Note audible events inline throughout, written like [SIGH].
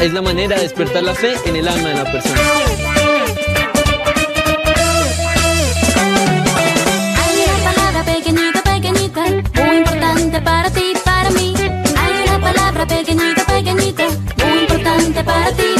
es la manera de despertar la fe en el alma de la persona. Hay una palabra pequeñita, pequeñita, muy importante para ti, para mí. Hay una palabra pequeñita, pequeñita, muy importante para ti,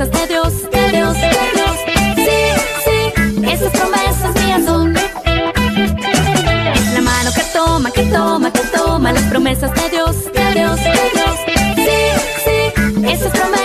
Promesas de Dios, de Dios, de Dios. Sí, sí, esas promesas mías la mano que toma, que toma, que toma las promesas de Dios, de Dios, de Dios. Sí, sí, esas promesas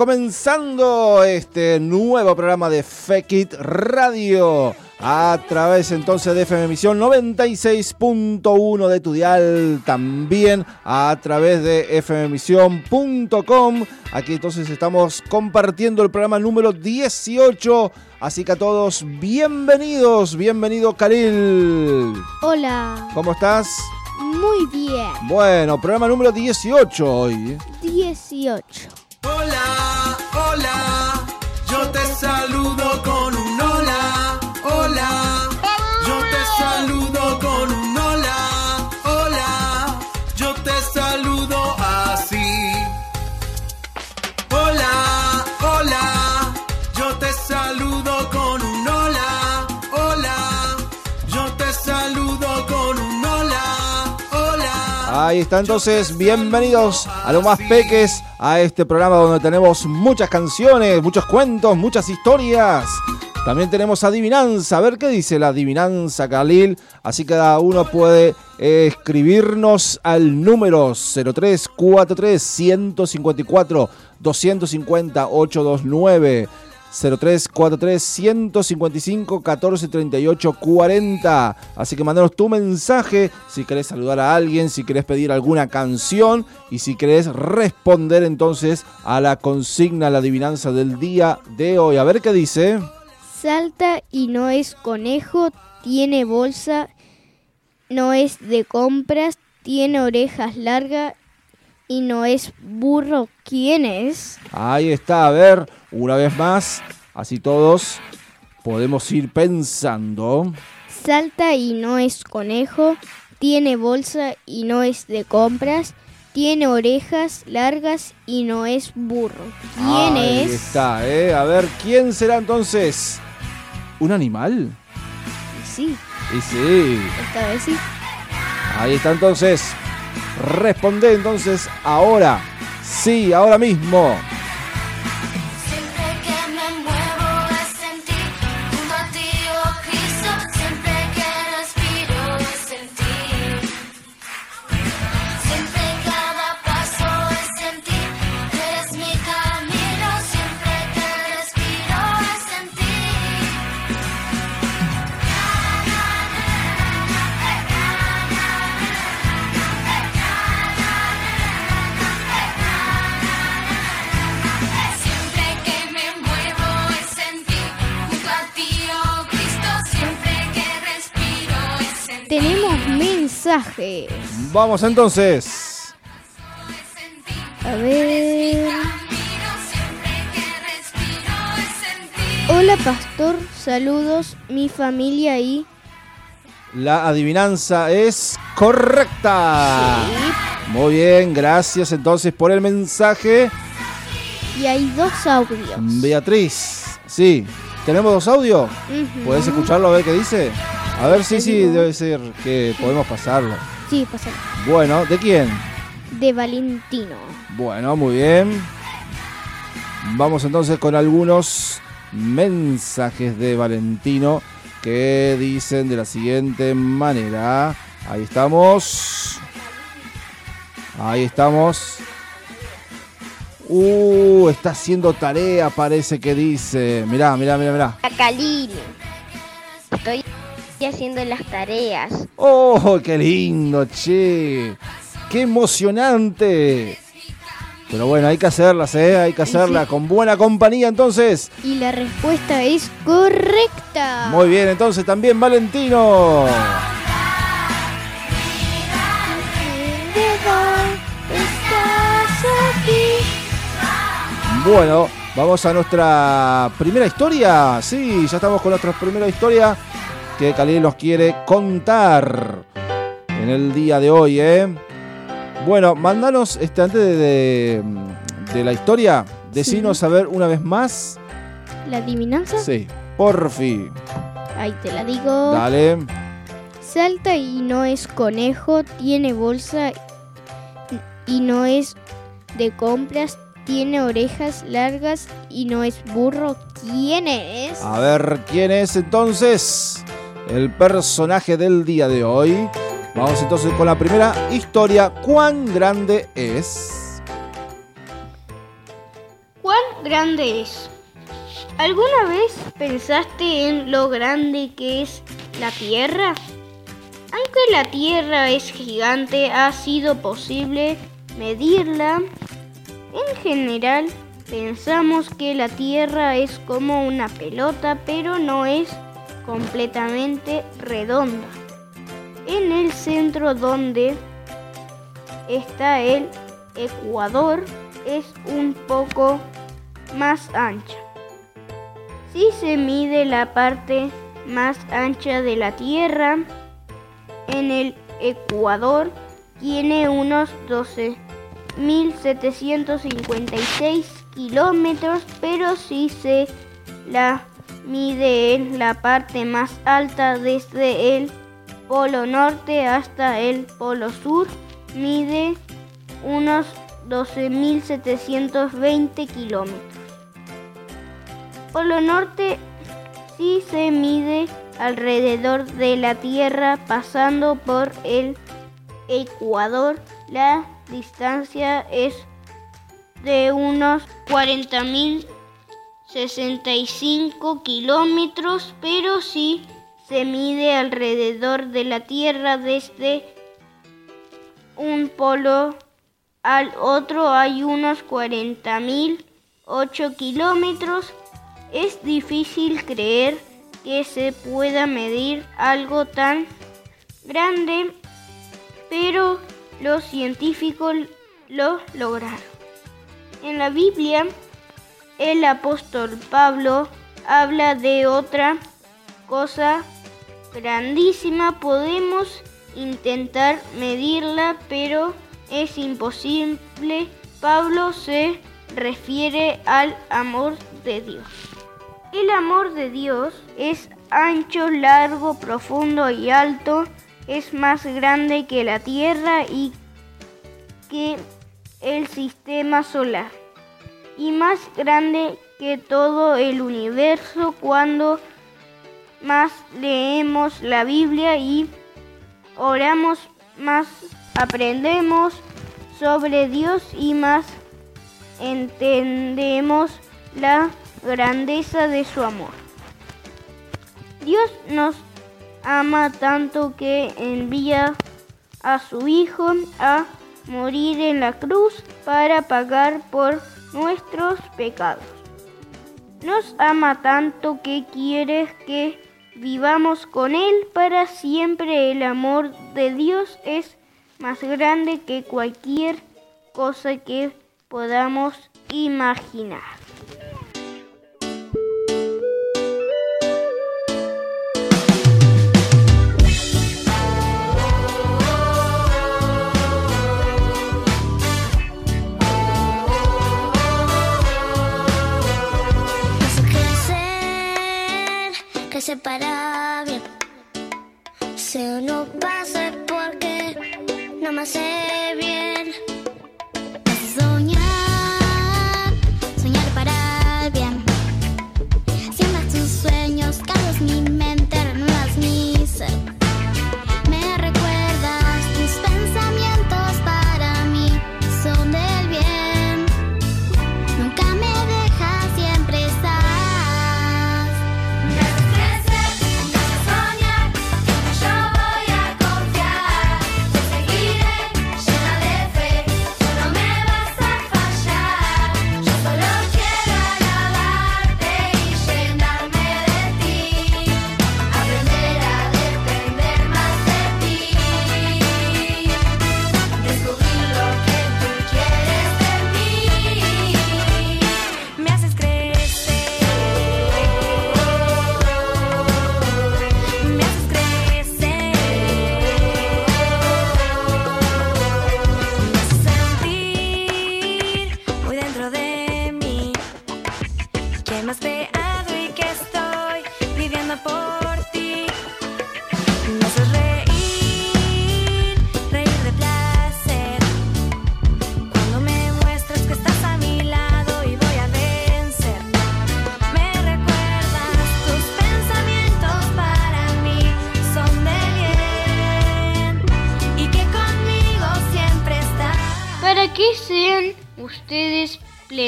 comenzando este nuevo programa de Fake It Radio. A través entonces de FM Emisión 96.1 de tu dial, también a través de fmemisión.com. Aquí entonces estamos compartiendo el programa número 18. Así que a todos, bienvenidos, bienvenido Karil. Hola, ¿Cómo estás? muy bien. Bueno, programa número 18 hoy. 18. Hola, hola, yo te saludo Ahí está entonces, bienvenidos a lo más peques, a este programa donde tenemos muchas canciones, muchos cuentos, muchas historias. También tenemos adivinanza, a ver qué dice la adivinanza Khalil. Así cada uno puede eh, escribirnos al número 0343 154 250 829. 0343 155 1438 40. Así que mandanos tu mensaje si querés saludar a alguien, si querés pedir alguna canción y si querés responder entonces a la consigna, a la adivinanza del día de hoy. A ver qué dice. Salta y no es conejo, tiene bolsa, no es de compras, tiene orejas largas y no es burro. ¿Quién es? Ahí está, a ver, una vez más, así todos podemos ir pensando. Salta y no es conejo, tiene bolsa y no es de compras, tiene orejas largas y no es burro. ¿Quién Ahí es? está, ¿eh? A ver, ¿quién será entonces? ¿Un animal? Sí, Y sí, esta vez sí. ahí está entonces. Responde entonces ahora. Sí, ahora mismo. Mensaje. Vamos entonces. A ver. Hola pastor, saludos, mi familia y... La adivinanza es correcta. Muy bien, gracias entonces por el mensaje. Y hay dos audios. Beatriz, sí. ¿Tenemos dos audios? ¿Puedes escucharlo a ver qué dice? A ver, sí, sí, debe ser que podemos pasarlo. Sí, pasa. Bueno, ¿de quién? De Valentino. Bueno, muy bien. Vamos entonces con algunos mensajes de Valentino que dicen de la siguiente manera. Ahí estamos. Ahí estamos. Uh, está haciendo tarea, parece que dice. Mirá, mirá, mirá, mirá. Estoy haciendo las tareas. ¡Oh, qué lindo, che! ¡Qué emocionante! Pero bueno, hay que hacerlas, ¿eh? Hay que hacerlas con buena compañía, entonces. Y la respuesta es correcta. Muy bien, entonces también Valentino. Estás aquí. Bueno, vamos a nuestra primera historia. Sí, ya estamos con nuestra primera historia que Cali nos quiere contar en el día de hoy, ¿eh? Bueno, mandanos, este, antes de, de- de la historia, decinos a ver una vez más. ¿La adivinanza? Sí, por fin. Ahí te la digo. Dale. Salta y no es conejo, tiene bolsa y no es de compras, tiene orejas largas y no es burro. ¿Quién es? A ver quién es entonces el personaje del día de hoy. Vamos entonces con la primera historia. ¿Cuán grande es? ¿Cuán grande es? ¿Alguna vez pensaste en lo grande que es la Tierra? Aunque la Tierra es gigante, ha sido posible medirla. En general, pensamos que la Tierra es como una pelota, pero no es completamente redonda. En el centro donde está el Ecuador es un poco más ancha. Si se mide la parte más ancha de la Tierra, en el Ecuador tiene unos 12.756 kilómetros, pero si se la mide en la parte más alta desde el polo norte hasta el polo sur, mide unos 12.720 kilómetros. Polo norte sí se mide alrededor de la Tierra pasando por el Ecuador. La distancia es de unos 40.065 kilómetros, pero si se mide alrededor de la Tierra desde un polo al otro hay unos 40.008 kilómetros. Es difícil creer que se pueda medir algo tan grande, pero los científicos lo lograron. En la Biblia, el apóstol Pablo habla de otra cosa grandísima. Podemos intentar medirla, pero es imposible. Pablo se refiere al amor de Dios. El amor de Dios es ancho, largo, profundo y alto. Es más grande que la Tierra y que el sistema solar. Y más grande que todo el universo cuando más leemos la Biblia y oramos, más aprendemos sobre Dios y más entendemos la grandeza de su amor. Dios nos ama tanto que envía a su Hijo a morir en la cruz para pagar por nuestros pecados. Nos ama tanto que quiere que vivamos con Él para siempre. El amor de Dios es más grande que cualquier cosa que podamos imaginar. Crecer para bien. Se no pase porque no me hace bien.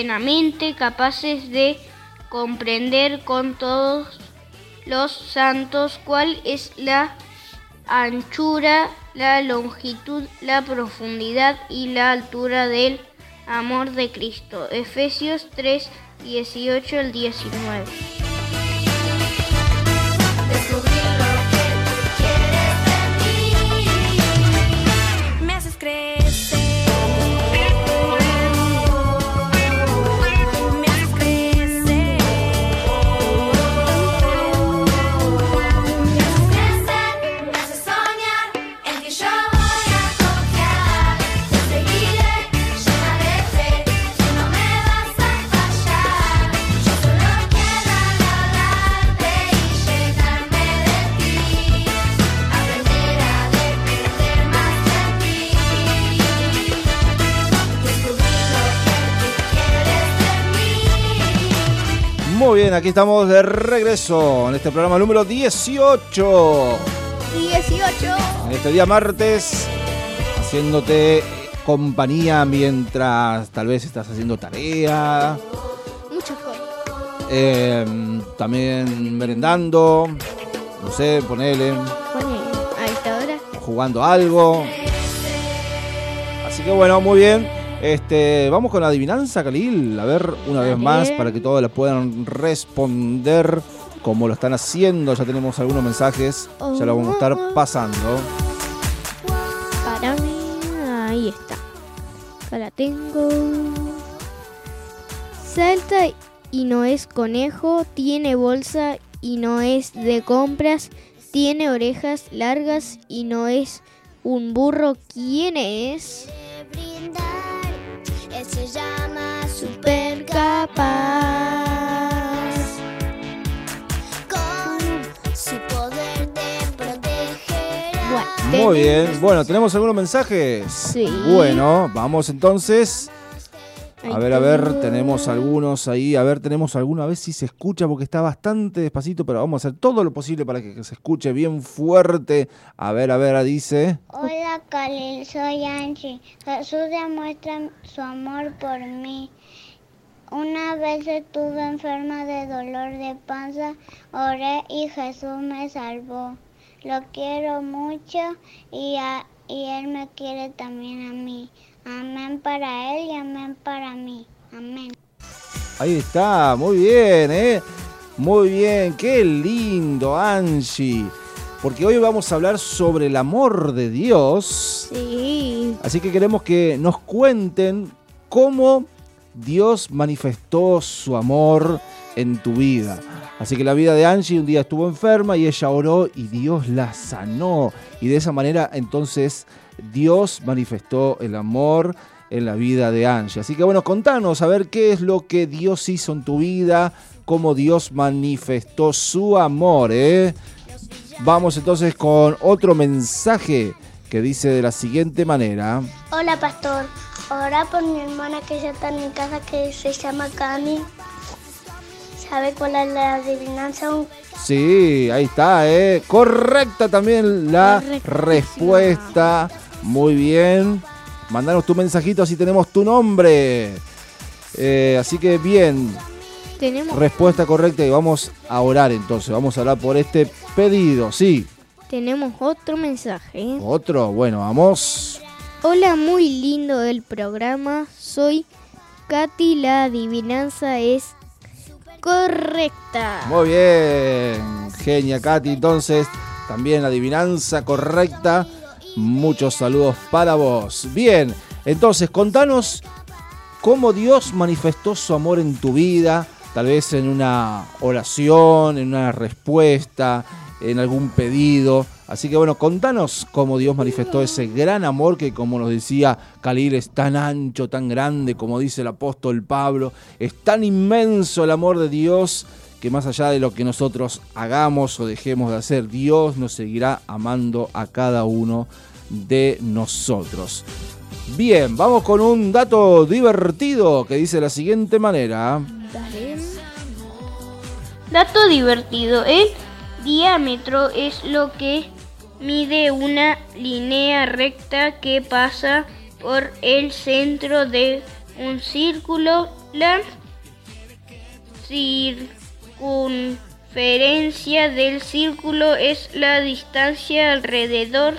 Plenamente capaces de comprender con todos los santos cuál es la anchura, la longitud, la profundidad y la altura del amor de Cristo. Efesios 3, 18 al 19. Muy bien, aquí estamos de regreso en este programa número 18. 18. En este día martes, haciéndote compañía mientras tal vez estás haciendo tarea, Muchas cosas. eh, también merendando, no sé, ponele, Pone a esta hora. jugando algo. Así que bueno, muy bien. Este, vamos con la adivinanza, Khalil. A ver, una vez más, para que todos la puedan responder como lo están haciendo. Ya tenemos algunos mensajes, ya lo vamos a estar pasando. Para mí, ahí está. Acá la tengo. Salta y no es conejo, tiene bolsa y no es de compras, tiene orejas largas y no es un burro. ¿Quién es? Llama Super capaz. Con su poder te protegerá. Bueno, Muy bien. Bueno, ¿tenemos algunos mensajes? Sí. Bueno, vamos entonces. A ver, a ver, tenemos algunos ahí. A ver, tenemos alguno. A ver si se escucha porque está bastante despacito, pero vamos a hacer todo lo posible para que se escuche bien fuerte. A ver, a ver, dice. Hola Khalil, soy Angie. Jesús demuestra su amor por mí. Una vez estuve enferma de dolor de panza, oré y Jesús me salvó. Lo quiero mucho y, y Él me quiere también a mí. Amén para Él y amén para mí. Amén. Ahí está, muy bien, ¿eh? Muy bien, qué lindo, Angie. Porque hoy vamos a hablar sobre el amor de Dios. Sí. Así que queremos que nos cuenten cómo Dios manifestó su amor en tu vida. Así que la vida de Angie un día estuvo enferma y ella oró y Dios la sanó. Y de esa manera entonces Dios manifestó el amor en la vida de Angie. Así que bueno, contanos a ver qué es lo que Dios hizo en tu vida, cómo Dios manifestó su amor. ¿eh? Vamos entonces con otro mensaje que dice de la siguiente manera. Hola, pastor. Ora por mi hermana que ya está en casa que se llama Cami. ¿Sabe cuál es la adivinanza? Sí, ahí está, ¿eh? Correcta también la respuesta. Muy bien. Mandanos tu mensajito así tenemos tu nombre. Eh, así que bien, Tenemos, respuesta correcta y vamos a orar entonces. Vamos a orar por este pedido. Sí, tenemos otro mensaje. otro. Bueno, vamos. Hola, muy lindo del programa. Soy Katy. La adivinanza es correcta. Muy bien, genia Katy. Entonces, también la adivinanza correcta. Muchos saludos para vos. Bien, entonces contanos cómo Dios manifestó su amor en tu vida, tal vez en una oración, en una respuesta, en algún pedido. Así que bueno, contanos cómo Dios manifestó ese gran amor que como nos decía Khalil es tan ancho, tan grande, como dice el apóstol Pablo, es tan inmenso el amor de Dios que más allá de lo que nosotros hagamos o dejemos de hacer, Dios nos seguirá amando a cada uno de nosotros. Bien, vamos con un dato divertido que dice de la siguiente manera. Dato divertido. El diámetro es lo que mide una línea recta que pasa por el centro de un círculo. La circunferencia del círculo es la distancia alrededor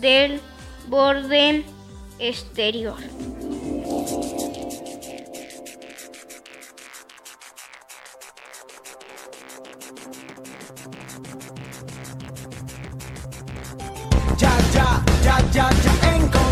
del borde exterior. Ya, ya, ya, ya, ya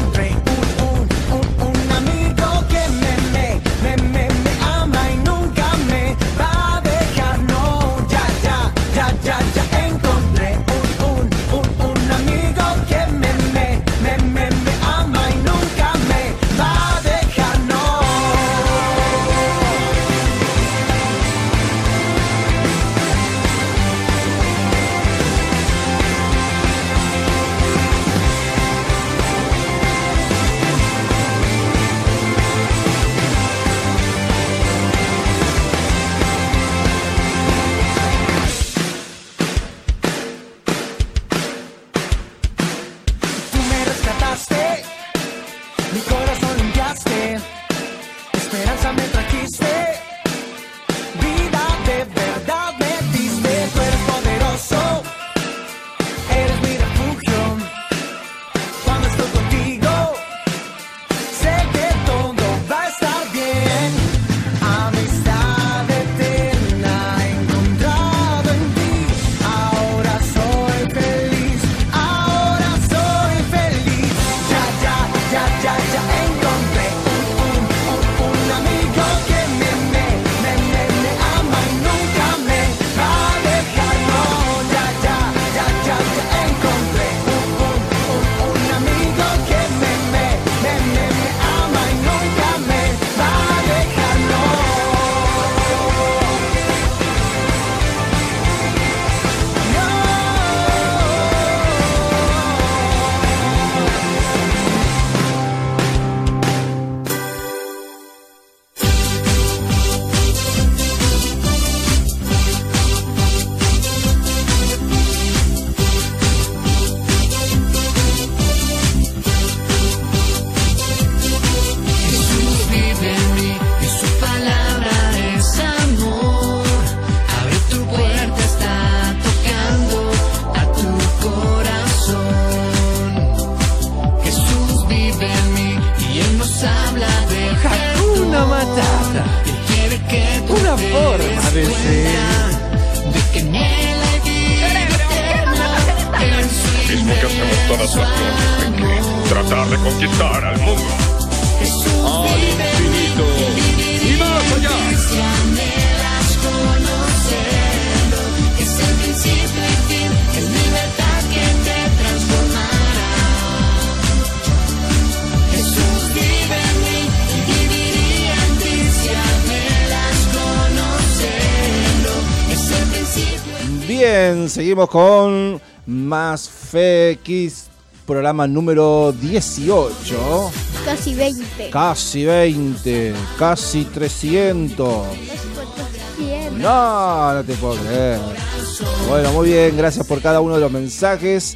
seguimos con Más Kids, programa número 18. Casi 20. Casi 20, casi 300. No, no te puedo creer. Bueno, muy bien, gracias por cada uno de los mensajes.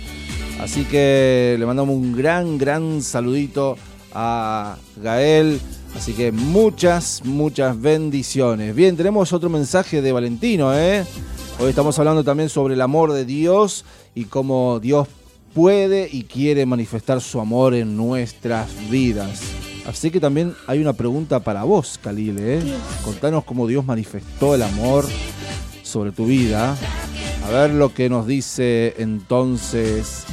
Así que le mandamos un gran, gran saludito a Gael. Así que muchas, muchas bendiciones. Bien, tenemos otro mensaje de Valentino, ¿eh? Hoy estamos hablando también sobre el amor de Dios y cómo Dios puede y quiere manifestar su amor en nuestras vidas. Así que también hay una pregunta para vos, Khalil, ¿eh? Contanos cómo Dios manifestó el amor sobre tu vida. A ver lo que nos dice entonces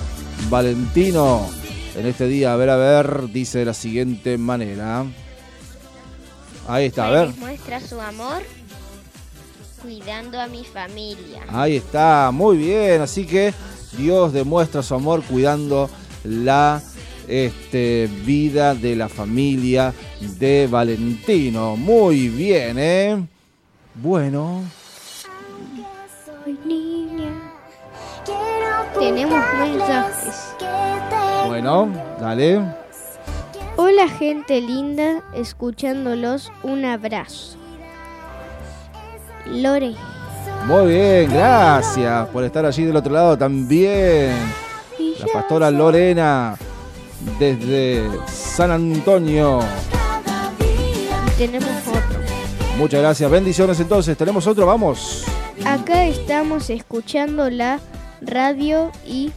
Valentino en este día. A ver, a ver, dice de la siguiente manera. Ahí está, a ver. Muestra su amor cuidando a mi familia. Ahí está, muy bien. Así que Dios demuestra su amor cuidando la este, vida de la familia de Valentino. Muy bien, ¿eh? Bueno. Tenemos mensajes. bueno, dale. Hola gente linda, escuchándolos, un abrazo. Lore, Muy bien, gracias por estar allí del otro lado también. La pastora Lorena desde San Antonio. tenemos otro. Muchas gracias, bendiciones entonces. ¿Tenemos otro? Vamos. Acá estamos escuchando la radio y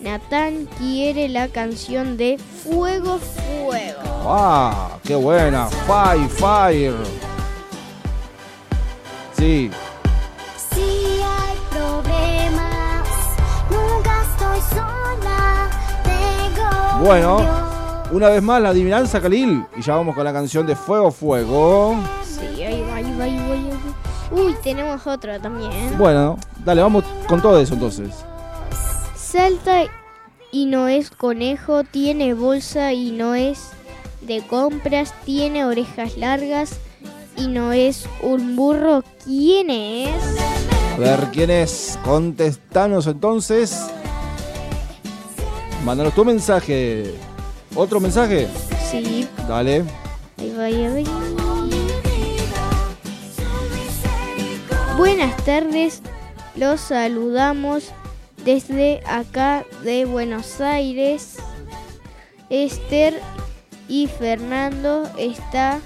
Natán quiere la canción de Fuego Fuego. ¡Ah! ¡Qué buena! ¡Fire, fire! Sí, Si hay problemas, nunca estoy sola. Tengo bueno. Una vez más la adivinanza, Khalil. Y ya vamos con la canción de Fuego, Fuego. Sí, ahí va, ahí va, ahí va, ahí va. Uy, tenemos otro también. Bueno, dale, vamos con todo eso entonces. Salta y no es conejo, tiene bolsa y no es de compras, tiene orejas largas y no es un burro. ¿Quién es? A ver quién es. Contestanos entonces. Mándanos tu mensaje. ¿Otro mensaje? Sí, Dale. ahí va, ahí va. Buenas tardes, los saludamos desde acá de Buenos Aires. Esther y Fernando está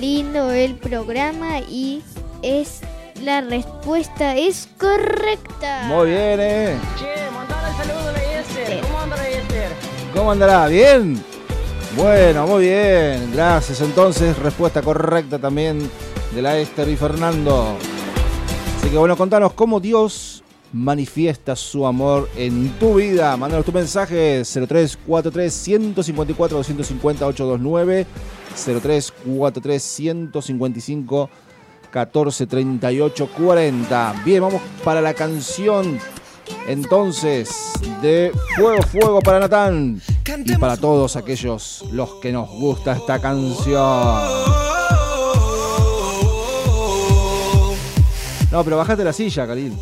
lindo el programa y es la respuesta es correcta. Muy bien, ¿eh? Che, mandale el saludo a la Esther. ¿Cómo anda la Esther? ¿Cómo andará? ¿Bien? Bueno, muy bien. Gracias. Entonces, respuesta correcta también de la Esther y Fernando. Así que bueno, contanos cómo Dios manifiesta su amor en tu vida. Mándanos tu mensaje 0343 154 250 829 0343 155 14 38 40. Bien, vamos para la canción entonces de Fuego Fuego para Natán y para todos aquellos los que nos gusta esta canción. No, pero bájate la silla, Khalil.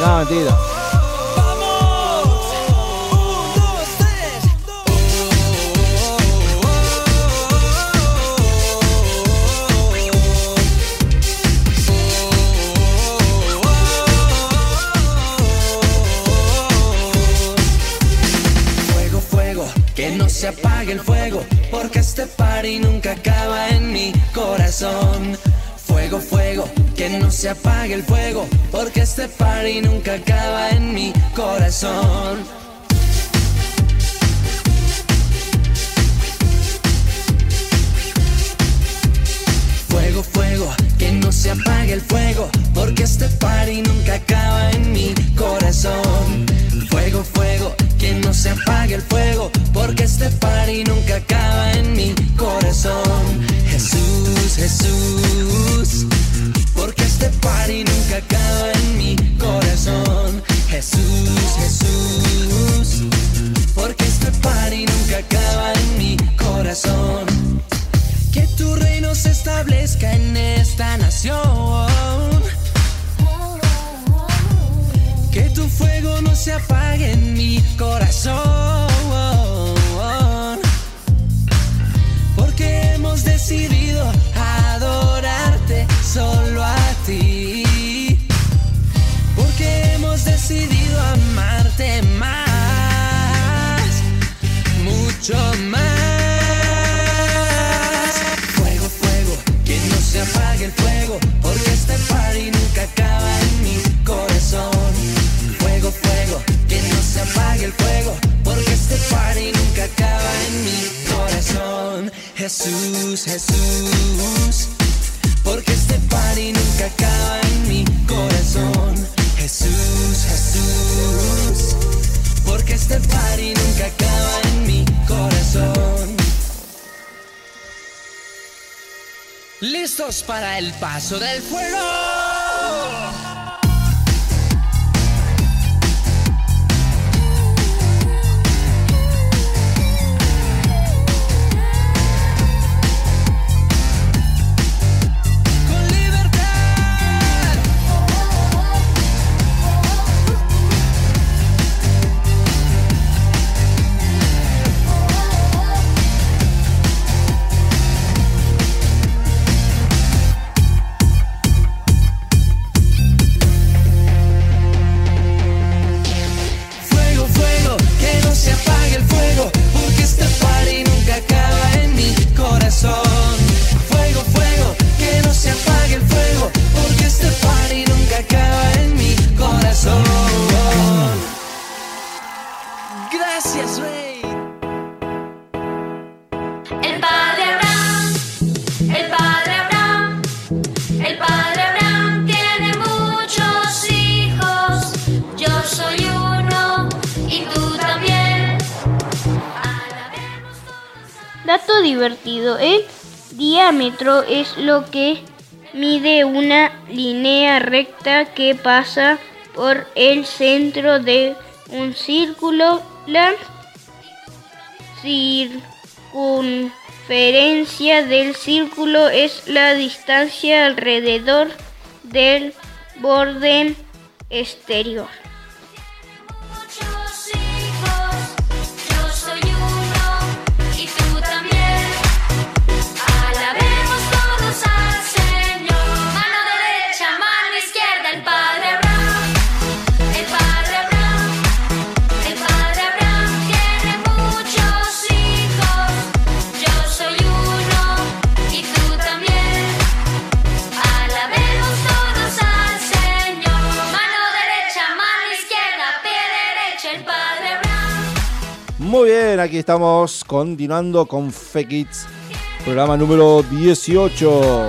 No, mentira. Se apague el fuego, porque este party nunca acaba en mi corazón. Fuego, fuego, que no se apague el fuego, porque este party nunca acaba en mi corazón. Fuego, fuego, que no se apague el fuego, porque este party nunca acaba en mi corazón. Fuego, fuego, que no se apague el fuego, porque este party nunca acaba en mi corazón. Jesús, Jesús, porque este party nunca acaba en mi corazón. Jesús, Jesús, porque este party nunca acaba en mi corazón. Que tu reino se establezca en esta nación. Se apague mi corazón. Porque hemos decidido adorarte solo a ti. Porque hemos decidido amarte más, mucho más. Jesús, Jesús, porque este party nunca acaba en mi corazón. Jesús, Jesús, porque este party nunca acaba en mi corazón. ¿Listos para el paso del fuego? Es lo que mide una línea recta que pasa por el centro de un círculo. La circunferencia del círculo es la distancia alrededor del borde exterior. Aquí estamos continuando con Fekits, programa número 18.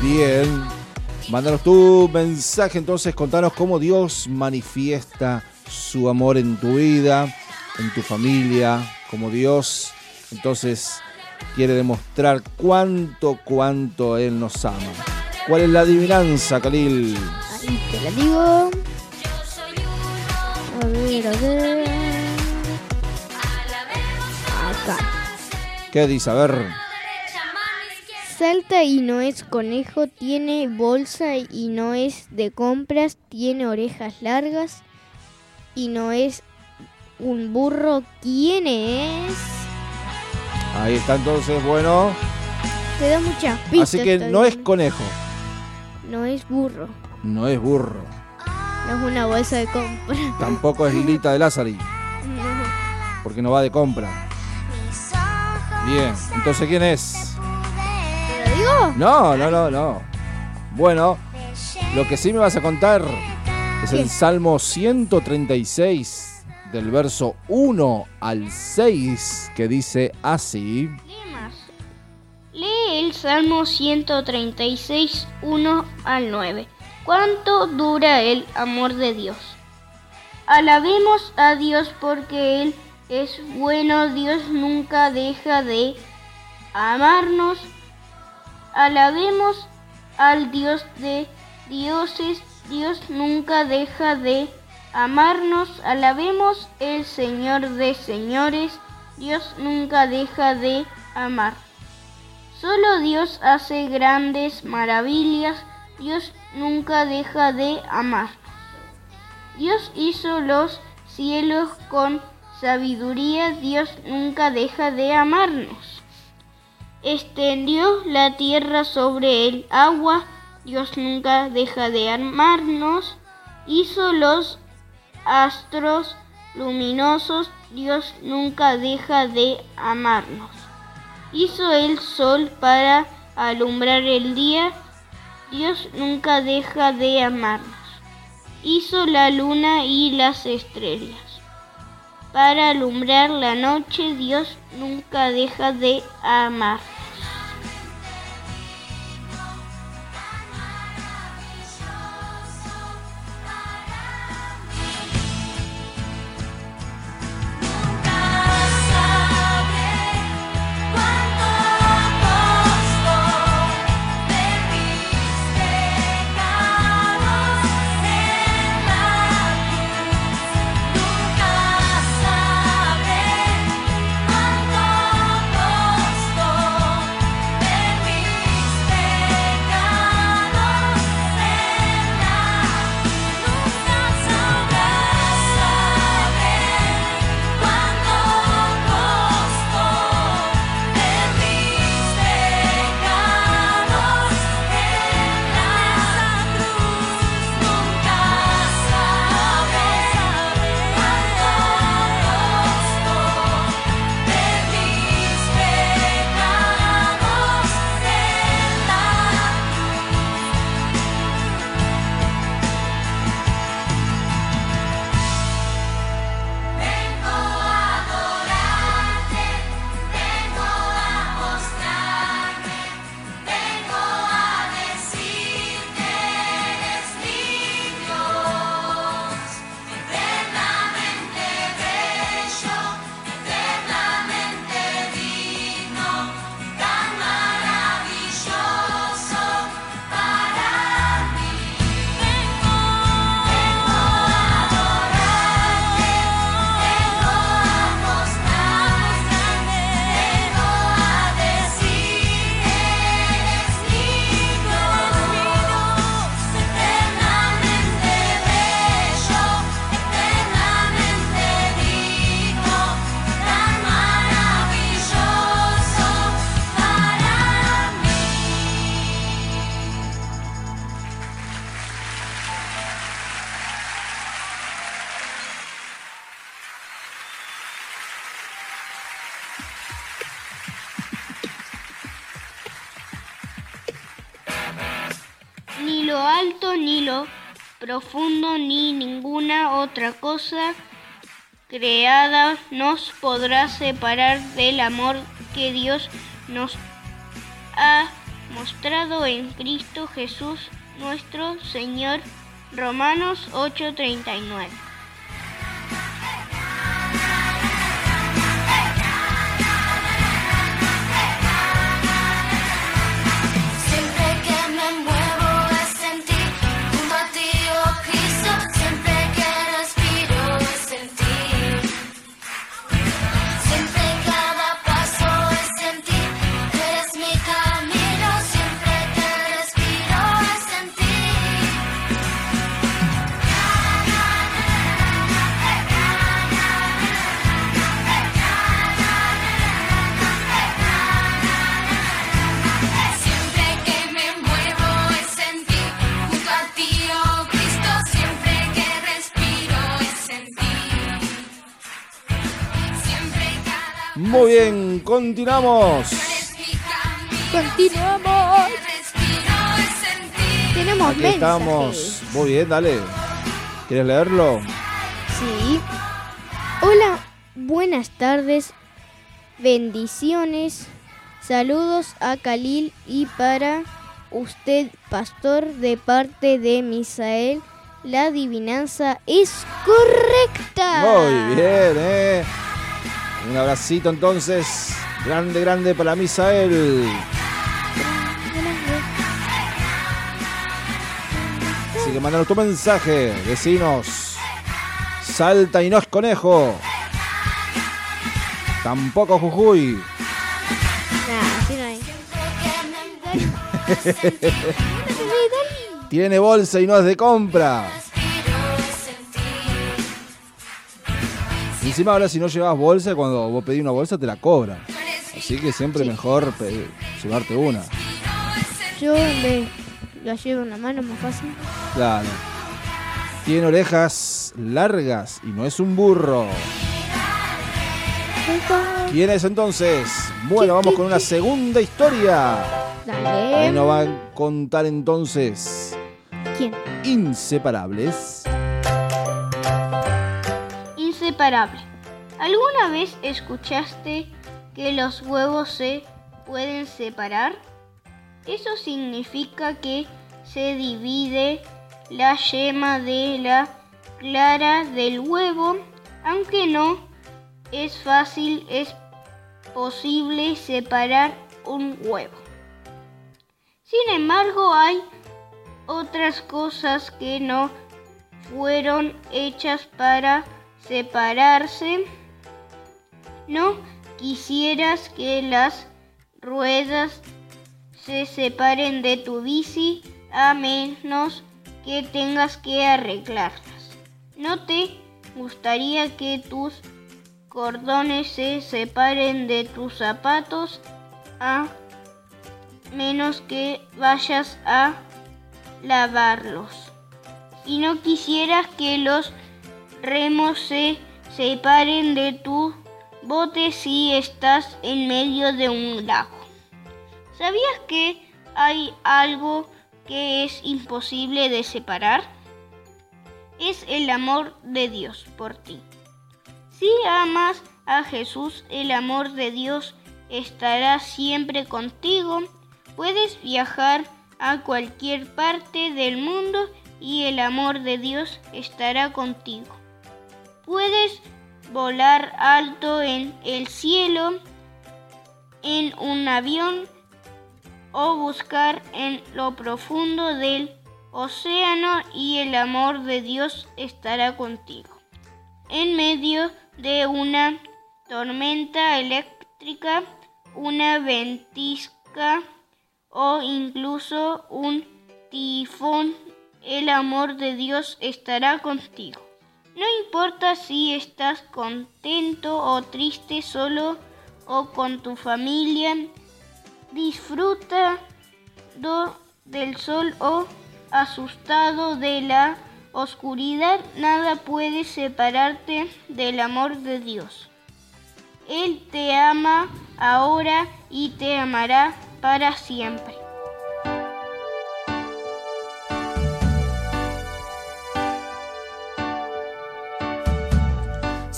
Bien, mándanos tu mensaje entonces, contanos cómo Dios manifiesta su amor en tu vida, en tu familia, como Dios entonces quiere demostrar cuánto, cuánto Él nos ama. ¿Cuál es la adivinanza, Khalil? Ahí te la digo. A ver, a ver. ¿Qué dice? A ver. Salta y no es conejo, tiene bolsa y no es de compras, tiene orejas largas y no es un burro. ¿Quién es? Ahí está entonces, bueno. Te da muchas pistas. Así que no es conejo, No es burro. no es burro, No es una bolsa de compra. tampoco es Lilita de Lázari, [LAUGHS] No. porque no va de compra. Bien, entonces ¿quién es? ¿Te lo digo? No, no, no, no. Bueno, lo que sí me vas a contar es el. Salmo 136 del verso 1 al 6 que dice así. Lee más. Lee el Salmo 136, 1 al 9. ¿Cuánto dura el amor de Dios? Alabemos a Dios porque Él es bueno, Dios nunca deja de amarnos. Alabemos al Dios de dioses, Dios nunca deja de amarnos. Alabemos el Señor de señores, Dios nunca deja de amar. Solo Dios hace grandes maravillas, Dios nunca deja de amar. Dios hizo los cielos con sabiduría, Dios nunca deja de amarnos. Extendió la tierra sobre el agua, Dios nunca deja de amarnos. Hizo los astros luminosos, Dios nunca deja de amarnos. Hizo el sol para alumbrar el día, Dios nunca deja de amarnos. Hizo la luna y las estrellas. Para alumbrar la noche, Dios nunca deja de amar. Creada nos podrá separar del amor que Dios nos ha mostrado en Cristo Jesús nuestro Señor. Romanos 8:39. Continuamos. Continuamos. Tenemos Aquí mensajes. estamos. Muy bien, dale. ¿Quieres leerlo? Sí. Hola, buenas tardes. Bendiciones. Saludos a Khalil y para usted, pastor, de parte de Misael. La adivinanza es correcta. Muy bien, ¿eh? Un abracito entonces. Grande, grande para Misael. Así que mandanos tu mensaje, vecinos. Salta y no es conejo. Tampoco Jujuy. Tiene bolsa y no es de compra. Y encima ahora si no llevas bolsa, cuando vos pedís una bolsa te la cobran. Así que siempre mejor pedir- llevarte una. Yo le la llevo en la mano más fácil. Claro. Tiene orejas largas y no es un burro. ¿Quién es entonces? Bueno, vamos con una segunda historia. Dale. Ahí nos va a contar entonces. ¿Quién? Inseparables. Inseparable. ¿Alguna vez escuchaste que los huevos se pueden separar? Eso significa que se divide la yema de la clara del huevo, aunque no es fácil, es posible separar un huevo. Sin embargo, hay otras cosas que no fueron hechas para separarse. No quisieras que las ruedas se separen de tu bici a menos que tengas que arreglarlas. ¿No te gustaría que tus cordones se separen de tus zapatos a menos que vayas a lavarlos? Y no quisieras que los remos se separen de tu bote si estás en medio de un lago. ¿Sabías que hay algo que es imposible de separar? Es el amor de Dios por ti. Si amas a Jesús, el amor de Dios estará siempre contigo. Puedes viajar a cualquier parte del mundo y el amor de Dios estará contigo. Puedes volar alto en el cielo, en un avión o buscar en lo profundo del océano y el amor de Dios estará contigo. En medio de una tormenta eléctrica, una ventisca o incluso un tifón, el amor de Dios estará contigo. No importa si estás contento o triste solo o con tu familia, disfruta do- del sol o asustado de la oscuridad, nada puede separarte del amor de Dios. Él te ama ahora y te amará para siempre.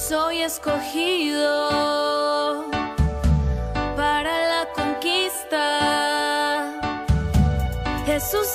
Soy escogido para la conquista. Jesús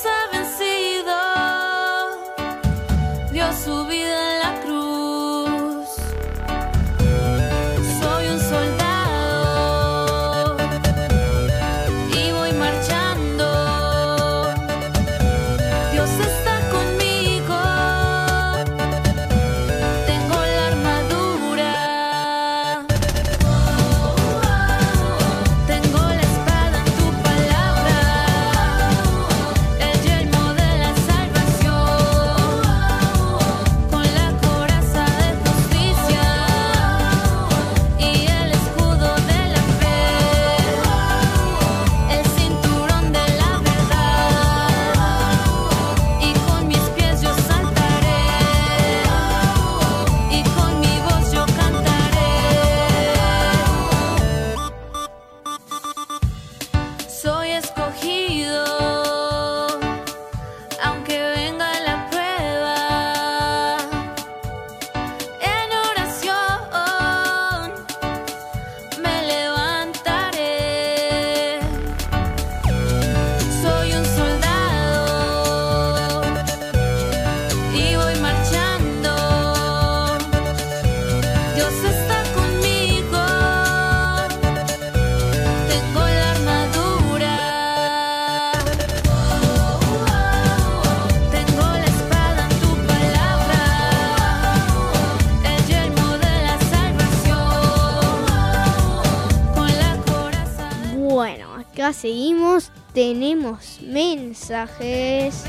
mensajes.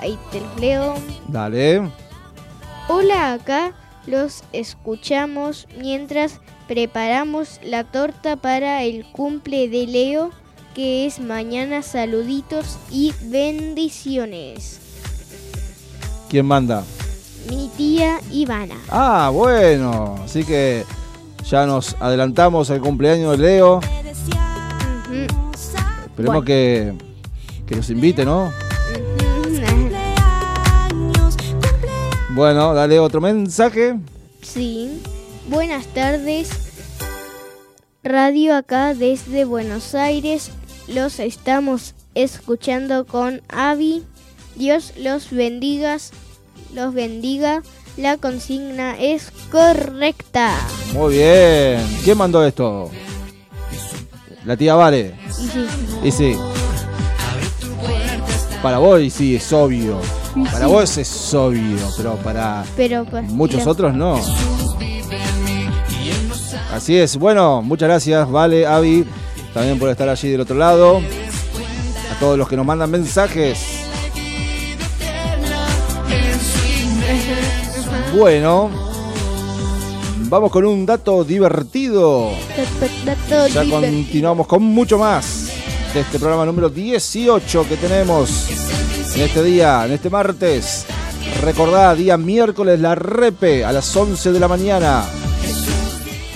Ahí te los leo. Dale. Hola, acá los escuchamos mientras preparamos la torta para el cumple de Leo, que es mañana. Saluditos y bendiciones. ¿Quién manda? Mi tía Ivana. Ah, bueno. Así que ya nos adelantamos al cumpleaños de Leo. Esperemos Bueno. que, que nos invite, ¿no? Bueno, dale otro mensaje. Sí. Buenas tardes. Radio acá desde Buenos Aires. Los estamos escuchando con Avi. Dios los bendiga. Los bendiga. La consigna es correcta. Muy bien. ¿Quién mandó esto? La tía Vale. Y sí. Y sí. Para vos, sí, es obvio. Para Sí. vos es obvio, pero para Pero pues, muchos otros no. Así es. Bueno, muchas gracias, Vale, Avi, también por estar allí del otro lado. A todos los que nos mandan mensajes. Bueno, vamos con un dato divertido. Ya continuamos con mucho más de este programa número 18 que tenemos en este día, en este martes. Recordá, día miércoles, la repe a las 11 de la mañana.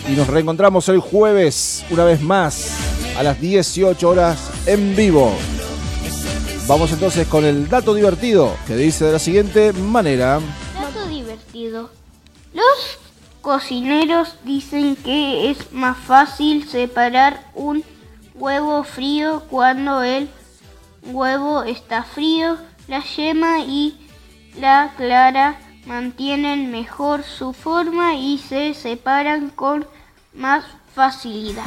Y nos reencontramos el jueves, una vez más, a las 18 horas en vivo. Vamos entonces con el dato divertido, que dice de la siguiente manera. Dato divertido. Los cocineros dicen que es más fácil separar un huevo frío cuando el huevo está frío. La yema y la clara mantienen mejor su forma y se separan con más facilidad.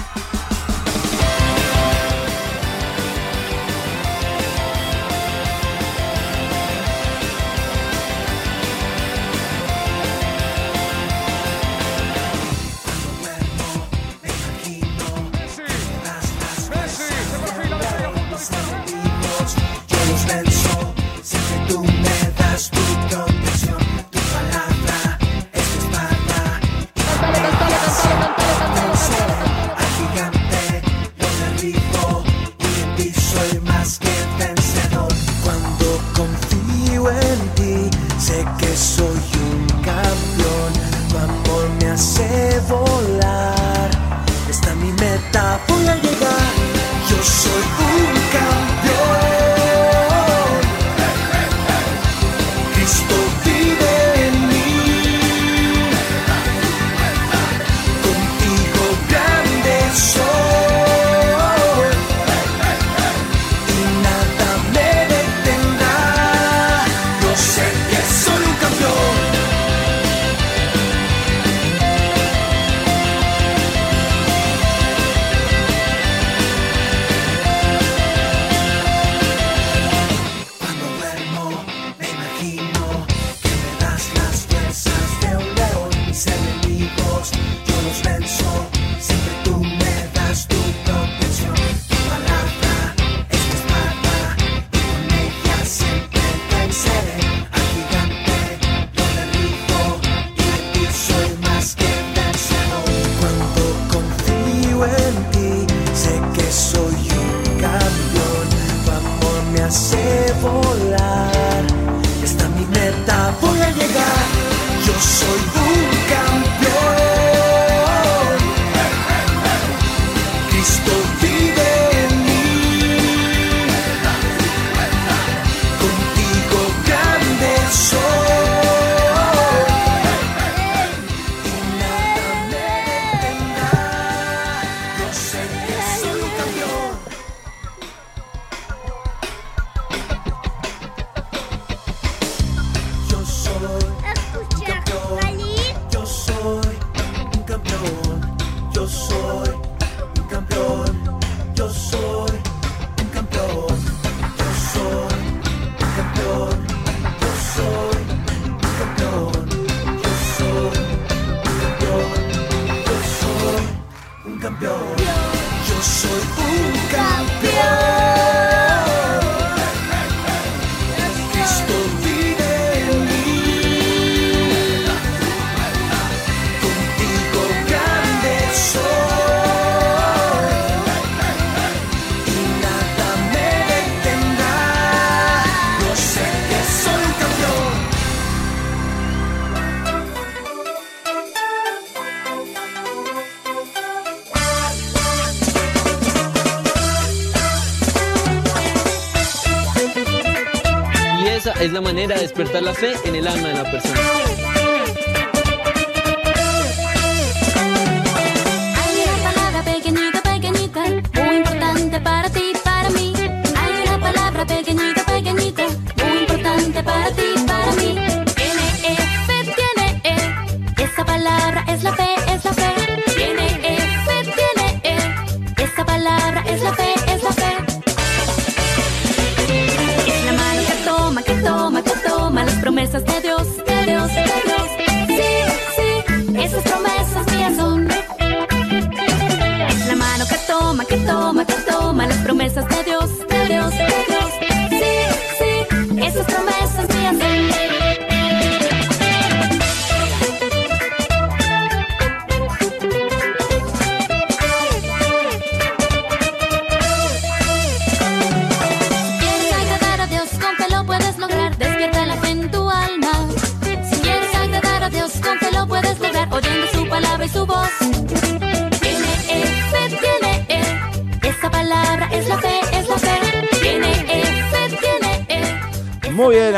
Es la manera de despertar la fe en el alma de la persona.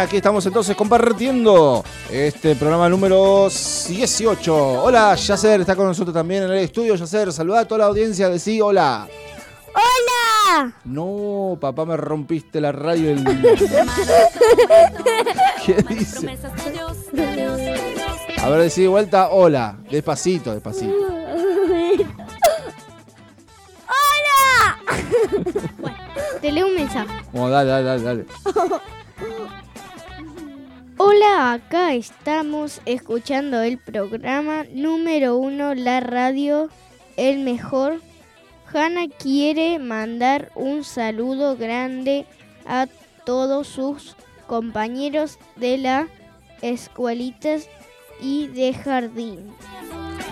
Aquí estamos entonces compartiendo este programa número 18. Hola, Yacer está con nosotros también en el estudio. Yacer, saluda a toda la audiencia, decí hola. ¡Hola! No, papá, me rompiste la radio. El... [LAUGHS] ¿Qué dice? A ver, decí de vuelta, hola. Despacito, despacito. [LAUGHS] ¡Hola! [LAUGHS] bueno, te leo un mensaje. Dale, dale, dale, dale. Hola, acá estamos escuchando el programa número uno, la radio, el mejor. Hanna quiere mandar un saludo grande a todos sus compañeros de la escuelitas y de jardín.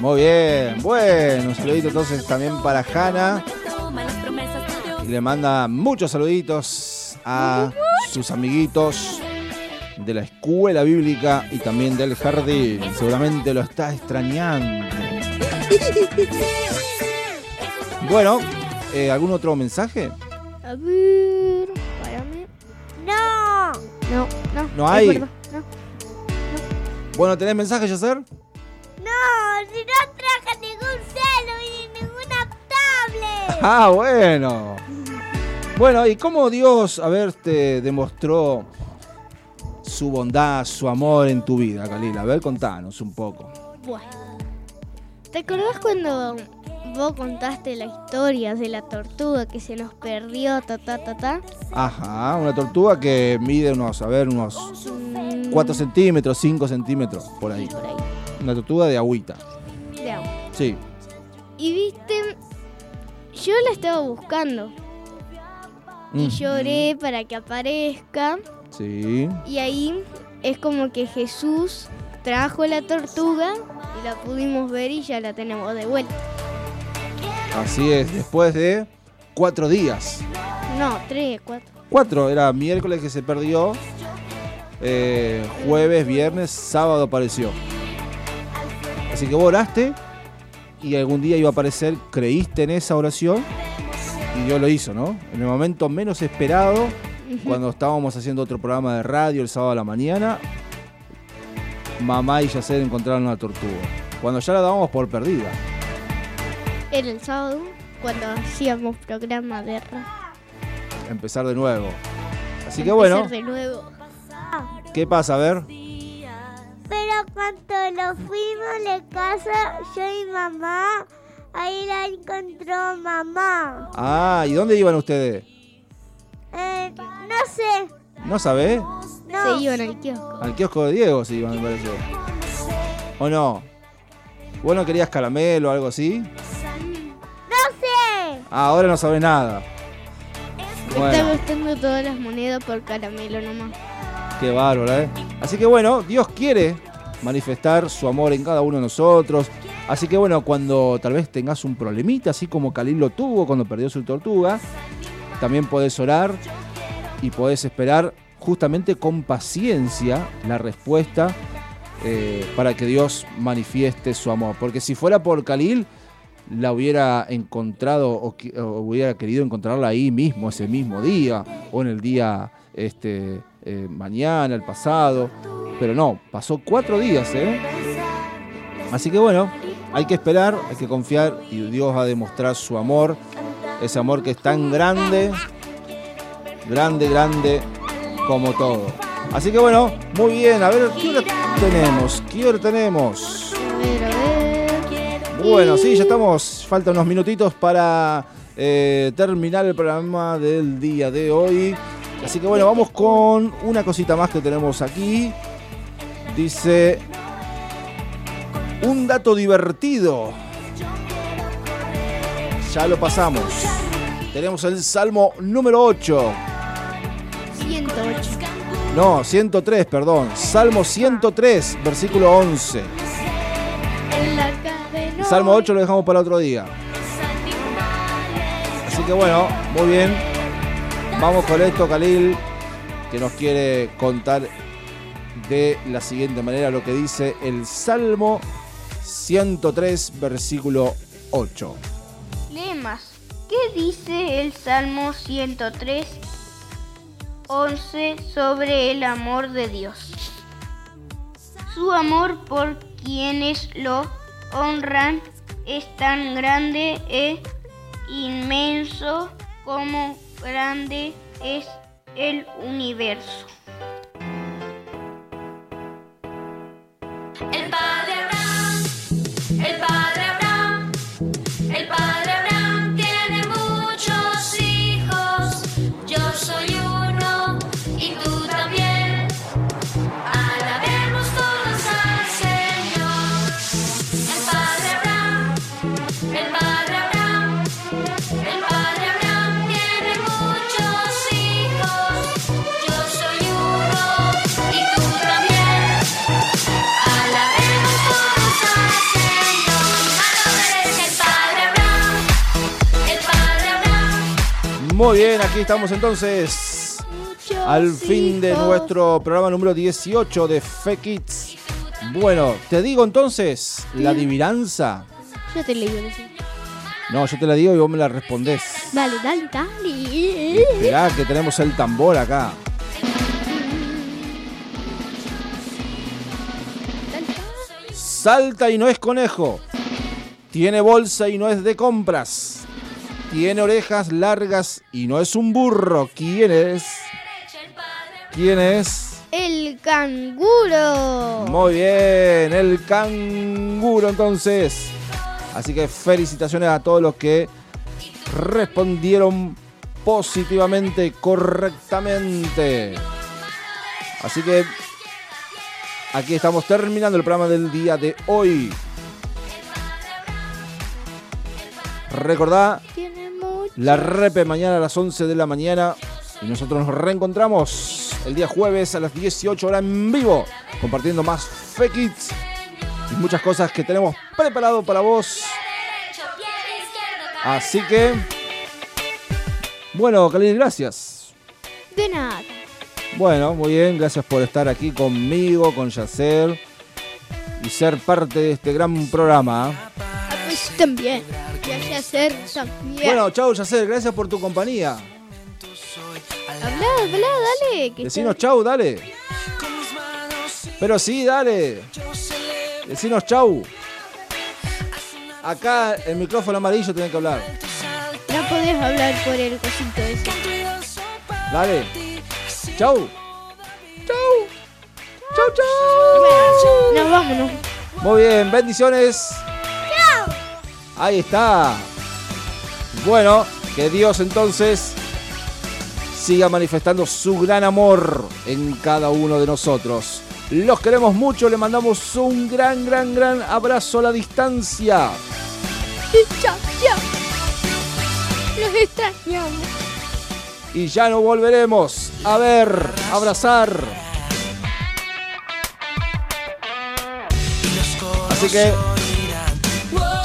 Muy bien, bueno, un saludito entonces también para Hanna. Y le manda muchos saluditos a sus amiguitos de la escuela bíblica y también del jardín. Seguramente lo está extrañando. [LAUGHS] Bueno, eh, ¿algún otro mensaje? A ver, párame. No. No, no. No hay. no. Bueno, ¿tenés mensaje, Yacer? No, si no traje ningún celo y ninguna tablet. [LAUGHS] Ah, bueno. Bueno, ¿y cómo Dios, a ver, te demostró su bondad, su amor en tu vida, Kalila? A ver, contanos un poco. Bueno. ¿Te acordás cuando vos contaste la historia de la tortuga que se nos perdió, ta ta ta ta? Ajá, una tortuga que mide unos, a ver, unos 4 centímetros, 5 centímetros, por ahí. Por ahí, Una tortuga de agüita. de agua. Sí. Y viste, yo la estaba buscando y Mm, lloré para que aparezca. Sí. Y ahí es como que Jesús trajo la tortuga y la pudimos ver y ya la tenemos de vuelta. Así es, después de cuatro días. No, tres, cuatro. Cuatro, era miércoles que se perdió. eh, jueves, viernes, sábado apareció. Así que vos oraste y algún día iba a aparecer, creíste en esa oración y Dios lo hizo, ¿no? En el momento menos esperado, cuando estábamos haciendo otro programa de radio el sábado a la mañana, mamá y Yacer encontraron una tortuga. Cuando ya la dábamos por perdida. Era el sábado cuando hacíamos programa de radio. Empezar de nuevo. Así que bueno, Empezar de nuevo. ¿qué pasa? A ver. Pero cuando lo fuimos de casa, yo y mamá, ahí la encontró mamá. Ah, ¿y dónde iban ustedes? Eh, sé, ¿No sabés? no. Se iban al kiosco. Al kiosco de Diego se iban, me parece. ¿O no? ¿Vos no querías caramelo o algo así? No sé. Ah, ahora no sabés nada. Me está Bueno, gastando todas las monedas por caramelo nomás. qué bárbaro, ¿eh? Así que bueno, Dios quiere manifestar su amor en cada uno de nosotros. Así que bueno, cuando tal vez tengas un problemita, así como Khalil lo tuvo cuando perdió su tortuga, también podés orar y podés esperar justamente con paciencia la respuesta eh, para que Dios manifieste su amor. Porque si fuera por Khalil, la hubiera encontrado o, hubiera querido encontrarla ahí mismo, ese mismo día, o en el día este, eh, mañana, el pasado, pero no, pasó cuatro días, ¿eh? Así que bueno, hay que esperar, hay que confiar y Dios va a demostrar su amor, ese amor que es tan grande, grande, grande como todo. Así que bueno, muy bien, a ver, ¿qué hora tenemos? ¿Qué hora tenemos? Bueno, sí, ya estamos, faltan unos minutitos para eh, terminar el programa del día de hoy. Así que bueno, vamos con una cosita más que tenemos aquí. Dice, un dato divertido. Ya lo pasamos. Tenemos el Salmo número 8. 108. No, 103, perdón. Salmo 103, versículo 11. En la cadena. Salmo 8 lo dejamos para otro día. Así que bueno, muy bien. Vamos con esto, Khalil, que nos quiere contar de la siguiente manera lo que dice el Salmo 103, versículo 8. Lee más. ¿Qué dice el Salmo 103, 11 sobre el amor de Dios? Su amor por quienes lo honran es tan grande e inmenso como grande es el universo. El Muy bien, aquí estamos entonces al fin de nuestro programa número 18 de Fe Kids. Bueno, te digo entonces la adivinanza. Yo te leí. No, yo te la digo y vos me la respondés. Dale, dale, dale. Esperá que tenemos el tambor acá. Salta y no es conejo. Tiene bolsa y no es de compras. Tiene orejas largas y no es un burro. ¿Quién es? ¿Quién es? El canguro. Muy bien, el canguro entonces. Así que felicitaciones a todos los que respondieron positivamente, correctamente. Así que aquí estamos terminando el programa del día de hoy. Recordá. La repe mañana a las 11 de la mañana. Y nosotros nos reencontramos el día jueves a las 18 horas en vivo. Compartiendo más Fake y muchas cosas que tenemos preparado para vos. Así que. Bueno, Khalil, gracias. De nada. Bueno, muy bien, gracias por estar aquí conmigo, con Yacer y ser parte de este gran programa. Ah, pues también. También. Bueno, chau Yacer, gracias por tu compañía. Habla, habla, dale. Que Decinos chau, dale. Pero sí, dale. Decinos chau. Acá el micrófono amarillo tiene que hablar. No podés hablar por el cosito ese. Dale. Chau. Chau. Chau, chau. No, vámonos. Muy bien, bendiciones. Ahí está. Bueno, que Dios entonces siga manifestando su gran amor en cada uno de nosotros. Los queremos mucho, le mandamos un gran, gran, gran abrazo a la distancia. Chao, chao. Los extrañamos. Y ya no volveremos a ver, a abrazar. Así que,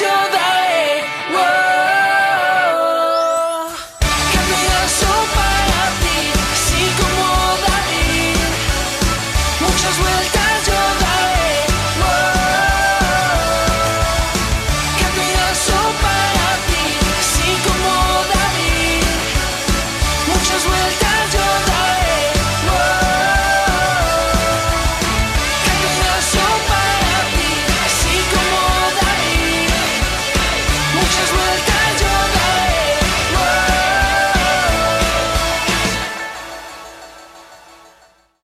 Como